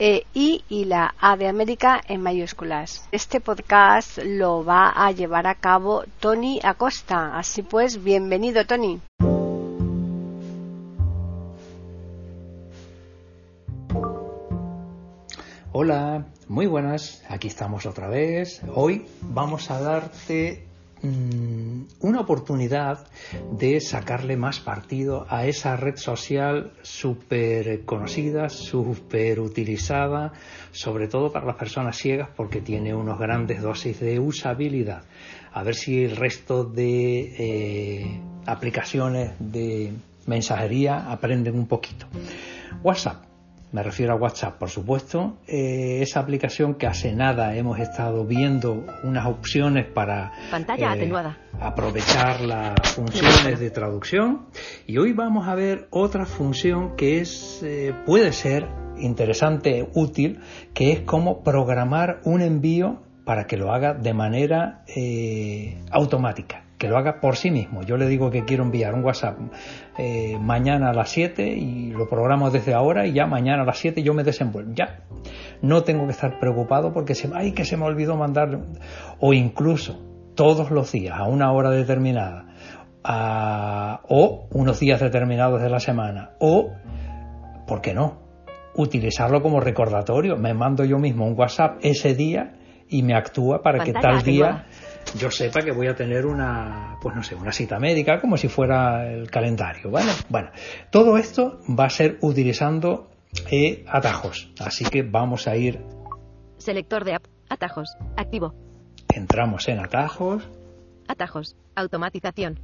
e I y la A de América en mayúsculas. Este podcast lo va a llevar a cabo Tony Acosta. Así pues, bienvenido Tony. Hola, muy buenas, aquí estamos otra vez. Hoy vamos a darte Mm, una oportunidad de sacarle más partido a esa red social súper conocida, súper utilizada, sobre todo para las personas ciegas porque tiene unos grandes dosis de usabilidad. A ver si el resto de eh, aplicaciones de mensajería aprenden un poquito. WhatsApp me refiero a WhatsApp, por supuesto. Eh, esa aplicación que hace nada hemos estado viendo unas opciones para Pantalla eh, aprovechar las funciones de traducción. Y hoy vamos a ver otra función que es, eh, puede ser interesante, útil, que es cómo programar un envío para que lo haga de manera automática que lo haga por sí mismo. Yo le digo que quiero enviar un WhatsApp eh, mañana a las 7 y lo programo desde ahora y ya mañana a las 7 yo me desenvuelvo. Ya. No tengo que estar preocupado porque se, ay, que se me olvidó mandar o incluso todos los días a una hora determinada o unos días determinados de la semana o, ¿por qué no? Utilizarlo como recordatorio. Me mando yo mismo un WhatsApp ese día y me actúa para que tal día yo sepa que voy a tener una, pues no sé, una cita médica, como si fuera el calendario, ¿vale? Bueno, todo esto va a ser utilizando eh, atajos, así que vamos a ir. Selector de atajos, activo. Entramos en atajos. Atajos, automatización.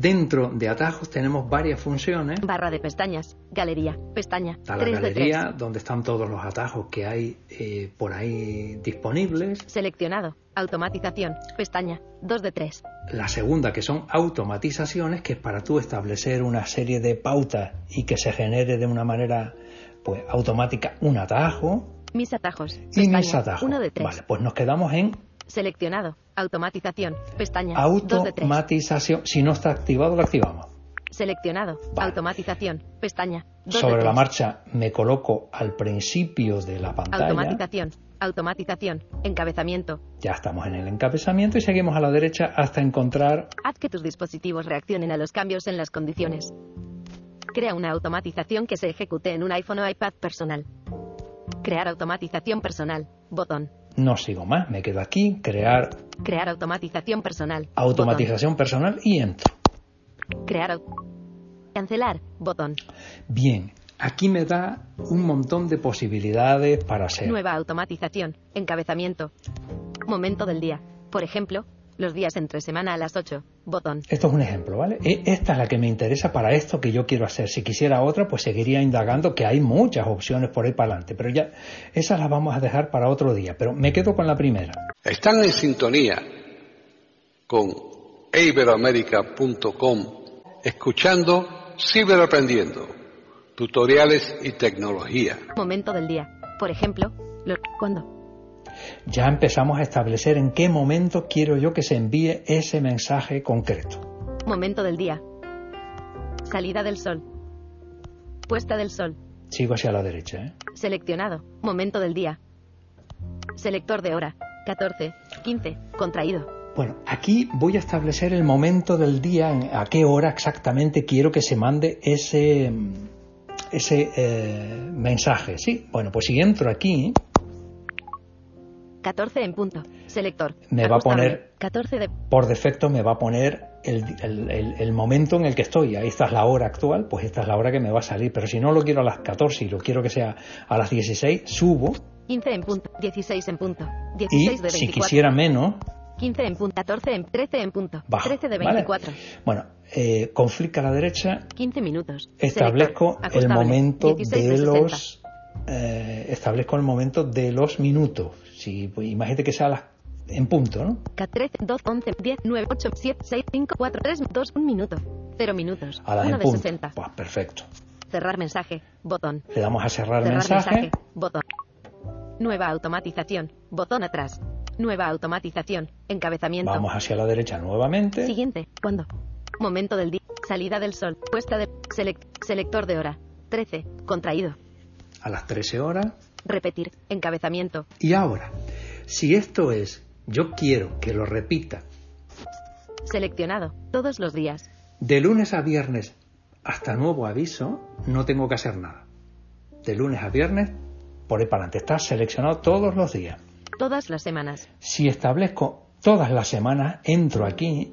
Dentro de atajos tenemos varias funciones. Barra de pestañas, galería, pestaña. Está la galería donde están todos los atajos que hay eh, por ahí disponibles. Seleccionado, automatización, pestaña, 2 de 3. La segunda que son automatizaciones, que es para tú establecer una serie de pautas y que se genere de una manera pues automática un atajo. Mis atajos. y mis atajos. 1 de 3. Vale, pues nos quedamos en Seleccionado. Automatización. Pestaña. Automatización. Si no está activado, lo activamos. Seleccionado. Automatización. Pestaña. Sobre la marcha me coloco al principio de la pantalla. Automatización. Automatización. Encabezamiento. Ya estamos en el encabezamiento y seguimos a la derecha hasta encontrar. Haz que tus dispositivos reaccionen a los cambios en las condiciones. Crea una automatización que se ejecute en un iPhone o iPad personal. Crear automatización personal. Botón. No sigo más, me quedo aquí, crear. Crear automatización personal. Automatización personal y entro. Crear. Cancelar. Botón. Bien, aquí me da un montón de posibilidades para hacer. Nueva automatización. Encabezamiento. Momento del día. Por ejemplo, los días entre semana a las 8. Botón. Esto es un ejemplo, ¿vale? E, esta es la que me interesa para esto que yo quiero hacer. Si quisiera otra, pues seguiría indagando que hay muchas opciones por ahí para adelante. Pero ya, esas las vamos a dejar para otro día. Pero me quedo con la primera. Están en sintonía con iberoamerica.com escuchando Ciberaprendiendo, tutoriales y tecnología. Momento del día. Por ejemplo, ¿cuándo? Ya empezamos a establecer en qué momento quiero yo que se envíe ese mensaje concreto. Momento del día. Salida del sol. Puesta del sol. Sigo hacia la derecha. ¿eh? Seleccionado. Momento del día. Selector de hora. 14, 15, contraído. Bueno, aquí voy a establecer el momento del día, a qué hora exactamente quiero que se mande ese, ese eh, mensaje. Sí, bueno, pues si entro aquí, 14 en punto. Selector. Me va a poner- 14 de. Por defecto me va a poner el, el- el- el momento en el que estoy. Ahí esta es la hora actual, pues esta es la hora que me va a salir. Pero si no lo quiero a las 14 y lo quiero que sea a las 16, subo 15 en punto. 16 en punto. y 16 de 24. si quisiera menos, 15 en punto. 14 en. 13 en punto. bajo. 13 de ¿vale? 24. Bueno, eh, con flick a la derecha 15 minutos. establezco Selector. el momento 16 de 60. los eh, establezco el momento de los minutos. Si pues, imagínate que sea a las- en punto, ¿no? 13, 2, 11, 10, 9, 8, 7, 6, 5, 4, 3, 2, 1 minuto. 0 minutos. A las 1 en de punto. 60. Pues perfecto. Cerrar mensaje. Botón. Le damos a cerrar, Cerrar mensaje. mensaje. Botón. Nueva automatización. Botón atrás. Nueva automatización. Encabezamiento. Vamos hacia la derecha nuevamente. Siguiente. ¿Cuándo? Momento del día. Salida del sol. Puesta de. selec- selector de hora. 13. Contraído. A las 13 horas. Repetir. Encabezamiento. Y ahora, si esto es, yo quiero que lo repita Seleccionado. Todos los días. de lunes a viernes hasta nuevo aviso, no tengo que hacer nada. De lunes a viernes, por ahí para adelante, está seleccionado todos los días. Todas las semanas. Si establezco todas las semanas, entro aquí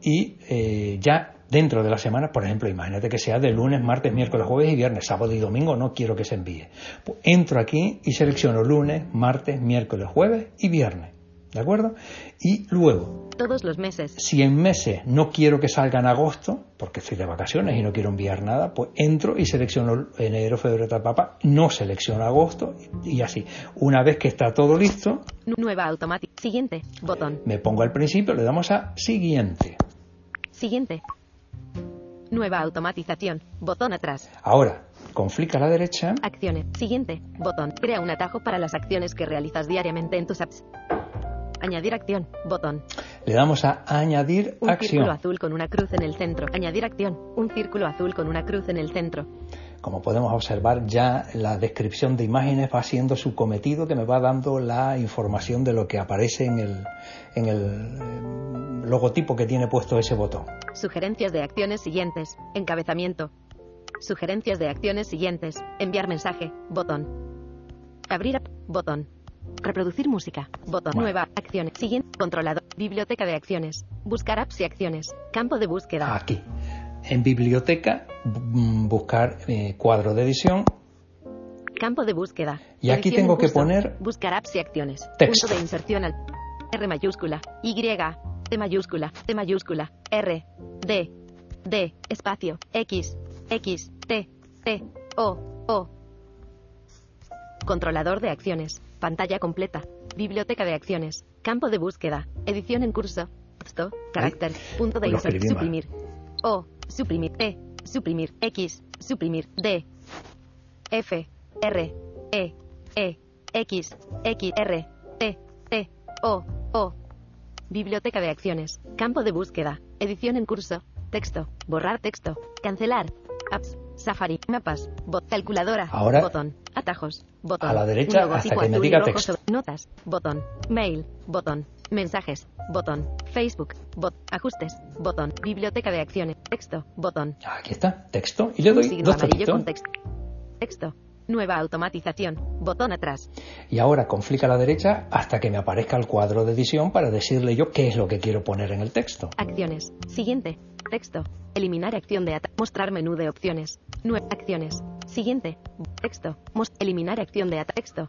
y eh, ya dentro de la semana, por ejemplo, imagínate que sea de lunes, martes, miércoles, jueves y viernes, sábado y domingo, no quiero que se envíe. Pues entro aquí y selecciono lunes, martes, miércoles, jueves y viernes. ¿De acuerdo? Y luego, Todos los meses. si en meses no quiero que salga en agosto, porque estoy de vacaciones y no quiero enviar nada, pues entro y selecciono enero, febrero, tal, papá, no selecciono agosto y así. Una vez que está todo listo, Nu- Nueva automática. Siguiente. Botón. me pongo al principio, le damos a siguiente. Siguiente. Nueva automatización. Botón atrás. Ahora, con flick a la derecha, Acciones. Siguiente. Botón. Crea un atajo para las acciones que realizas diariamente en tus apps. Añadir acción. Botón. le damos a añadir Un círculo acción. azul con una cruz en el centro. Añadir acción. Un círculo azul con una cruz en el centro. Como podemos observar, ya la descripción de imágenes va siendo su cometido que me va dando la información de lo que aparece en el, en el eh, logotipo que tiene puesto ese botón. Sugerencias de acciones siguientes. Encabezamiento. Sugerencias de acciones siguientes. Enviar mensaje. Botón. Abrir app. Botón. Reproducir música. Botón. Bueno. Nueva. Acciones. Siguiente. Controlador. Biblioteca de acciones. Buscar apps y acciones. Campo de búsqueda. Aquí. En biblioteca, mm, buscar eh, cuadro de edición. Campo de búsqueda. Y aquí tengo que poner Buscar apps y acciones. texto. Punto de inserción al R mayúscula. Y. T mayúscula. T mayúscula. R. D. D. Espacio. X. X. T. T. O. O. Controlador de acciones. Pantalla completa. Biblioteca de acciones. Campo de búsqueda. Edición en curso. Texto. Carácter. Punto de inserción. mal. O. Suprimir. E. Suprimir. X. Suprimir. D. F. R. E. E. X. X. R. T. T. O. O. Biblioteca de acciones. Campo de búsqueda. Edición en curso. Texto. Borrar texto. Cancelar. Apps. Safari. Mapas. Bot. Calculadora. Ahora- Botón. Atajos. Botón. A la derecha hasta que me diga texto. sobre- Notas. Botón. Mail. Botón. Mensajes. Botón. Facebook. Bot. Ajustes. Botón. Biblioteca de acciones. Texto. Botón. Aquí está, texto. Y le doy signo dos amarillo con texto. Texto. Nueva automatización. Botón atrás. Y ahora con flick a la derecha hasta que me aparezca el cuadro de edición para decirle yo qué es lo que quiero poner en el texto. Acciones. Siguiente. Texto. Eliminar acción de ata. Mostrar menú de opciones. Nueve acciones. Siguiente. Texto. Eliminar acción de ata. Texto.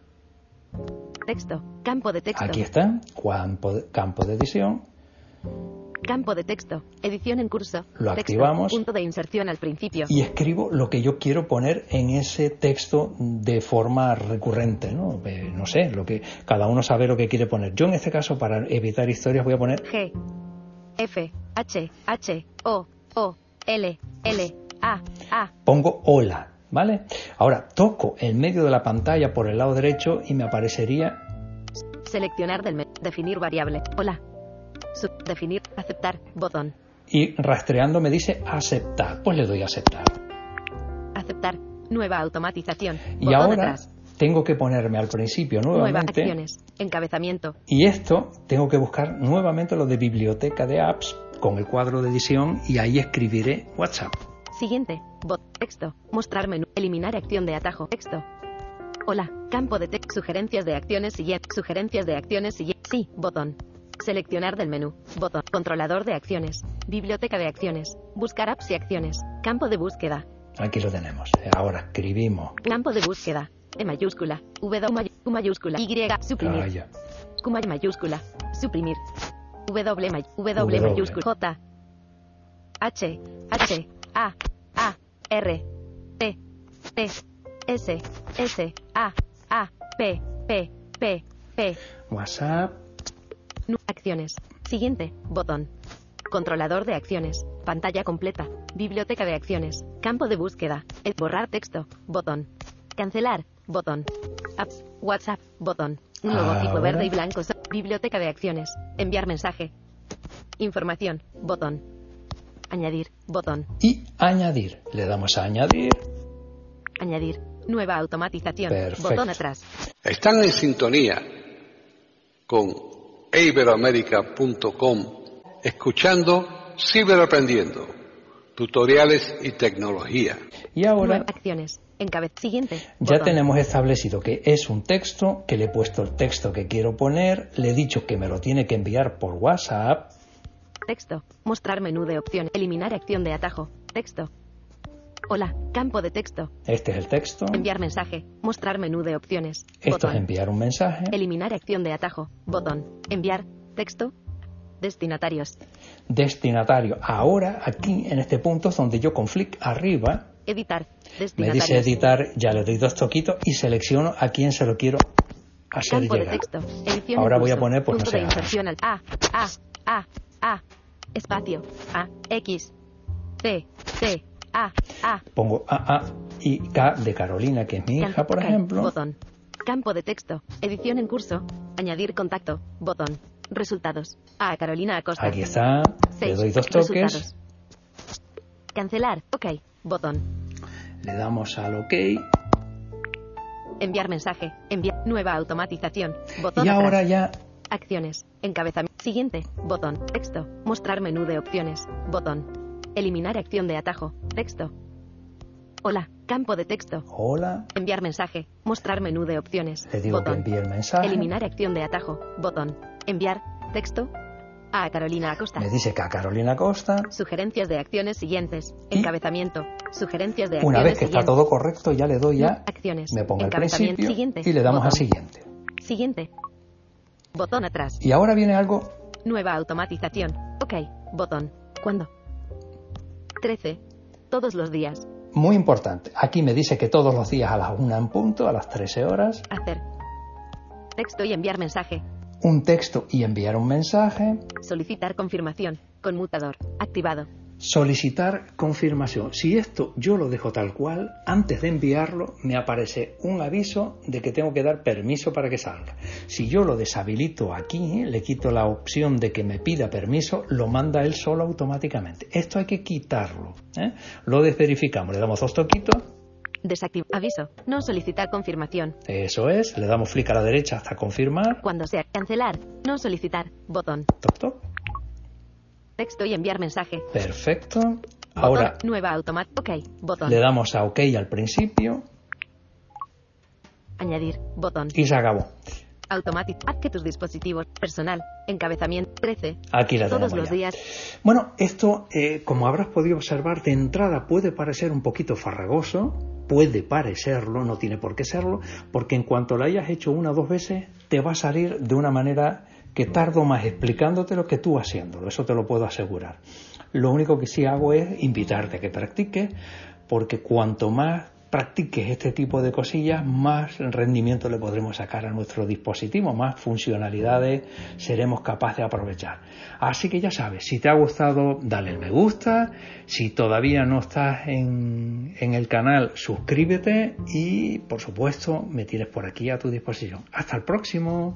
Texto. Campo de texto. Aquí está, campo de, campo de edición. Campo de texto. Edición en curso. Lo Texto. activamos. Punto de inserción al principio. y escribo lo que yo quiero poner en ese texto de forma recurrente, ¿no? Eh, no sé, lo que cada uno sabe lo que quiere poner. Yo en este caso para evitar historias voy a poner G. F. H. H. O. O. L. L. A. A. pongo hola, ¿vale? Ahora toco el medio de la pantalla por el lado derecho y me aparecería Seleccionar del menú. Definir variable. Hola. Sub- definir. Aceptar. Botón. y rastreando me dice aceptar, pues le doy a aceptar. Aceptar. Nueva automatización. Y ahora tengo que ponerme al principio Nueva nuevamente acciones. Encabezamiento. y esto tengo que buscar nuevamente lo de biblioteca de apps con el cuadro de edición y ahí escribiré WhatsApp. Siguiente. Bot. Texto. Mostrar menú. Eliminar acción de atajo. Texto. Hola, campo de texto, sugerencias de acciones. Siguientes, sugerencias de acciones. Siguientes, sí, botón. Seleccionar del menú, botón, controlador de acciones, biblioteca de acciones, buscar apps y acciones, campo de búsqueda, Aquí lo tenemos. Ahora escribimos. campo de búsqueda, E mayúscula, W may- mayúscula, Y, suprimir. Q may- mayúscula, suprimir, W, may- w, W. mayúscula, J, H, H, A, A, R, T, T, S, S, A, A, P, P, P, P, WhatsApp. Acciones. Siguiente. Botón. Controlador de acciones. Pantalla completa. Biblioteca de acciones. Campo de búsqueda. El borrar texto. Botón. Cancelar. Botón. Apps. WhatsApp. Botón. Un logotipo Ahora. verde y blanco. Biblioteca de acciones. Enviar mensaje. Información. Botón. Añadir. Botón. Y añadir. Le damos a añadir. Añadir. Nueva automatización. Perfecto. Botón atrás. Están en sintonía con iberoamérica.com escuchando Ciberaprendiendo, tutoriales y tecnología. Y ahora Nueva acciones. Encabez. Siguiente. ya Botón. tenemos establecido que es un texto, que le he puesto el texto que quiero poner, le he dicho que me lo tiene que enviar por WhatsApp. Texto. Mostrar menú de opción. Eliminar acción de atajo. Texto. Hola. Campo de texto. Este es el texto. Enviar mensaje. Mostrar menú de opciones. Esto Botón. es enviar un mensaje. Eliminar acción de atajo. Botón. Enviar. Texto. Destinatarios. Destinatario. Ahora, aquí, en este punto, es donde yo con flick arriba, Editar. me dice editar, ya le doy dos toquitos y selecciono a quién se lo quiero hacer Campo de llegar. texto. Ahora voy a poner, pues, no sé, de inserción al A. A. A. A. Espacio. A. X. C. C. A. A. Pongo AA y K de Carolina, que es mi hija, por ejemplo. Botón. Campo de texto. Edición en curso. Añadir contacto. Botón. Resultados. A Carolina Acosta. Aquí está. Le doy dos toques. Resultados. Cancelar. Ok. Botón. Le damos al OK. Enviar mensaje. Enviar. Nueva automatización. Botón. Y atrás. ahora ya Acciones. Encabezamiento. Siguiente. Botón. Texto. Mostrar menú de opciones. Botón. Eliminar acción de atajo. Texto. Hola. Campo de texto. Hola. Enviar mensaje. Mostrar menú de opciones. Le digo Botón. que envíe el mensaje. Eliminar acción de atajo. Botón. Enviar. Texto. A Carolina Acosta. Me dice que a Carolina Costa. Sugerencias de acciones siguientes. Y- Encabezamiento. Sugerencias de acciones Una vez que está todo correcto, ya le doy ya. acciones. Me pongo Encabezamiento principio siguiente. y le damos a siguiente. Siguiente. Botón atrás. Y ahora viene algo Nueva automatización. Ok. Botón. ¿Cuándo? 13. Todos los días. muy importante. Aquí me dice que todos los días a las 1 en punto, a las 13 horas, Hacer. Texto y enviar mensaje. un texto y enviar un mensaje. Solicitar confirmación. Conmutador. Activado. Solicitar confirmación. Si esto yo lo dejo tal cual, antes de enviarlo me aparece un aviso de que tengo que dar permiso para que salga. Si yo lo deshabilito aquí, le quito la opción de que me pida permiso, lo manda él solo automáticamente. Esto hay que quitarlo. ¿eh? Lo desverificamos, le damos dos toquitos. Desactivar. Aviso. No solicitar confirmación. Eso es, le damos flick a la derecha hasta confirmar. Cuando sea. Cancelar. No solicitar. Botón. Toc, toc. Texto y enviar mensaje. Perfecto. Botón. Ahora Nueva automática. Ok. Botón. le damos a OK al principio Añadir. Botón. y se acabó. Automático. Haz que tus dispositivos. Personal. Encabezamiento. 13. Aquí la Todos tenemos los ya. días. Bueno, esto, eh, como habrás podido observar, de entrada puede parecer un poquito farragoso, puede parecerlo, no tiene por qué serlo, porque en cuanto lo hayas hecho una o dos veces, te va a salir de una manera que tardo más explicándote lo que tú haciéndolo, eso te lo puedo asegurar. Lo único que sí hago es invitarte a que practiques, porque cuanto más practiques este tipo de cosillas, más rendimiento le podremos sacar a nuestro dispositivo, más funcionalidades seremos capaces de aprovechar. Así que ya sabes, si te ha gustado, dale el me gusta, si todavía no estás en, en el canal, suscríbete y por supuesto me tienes por aquí a tu disposición. Hasta el próximo.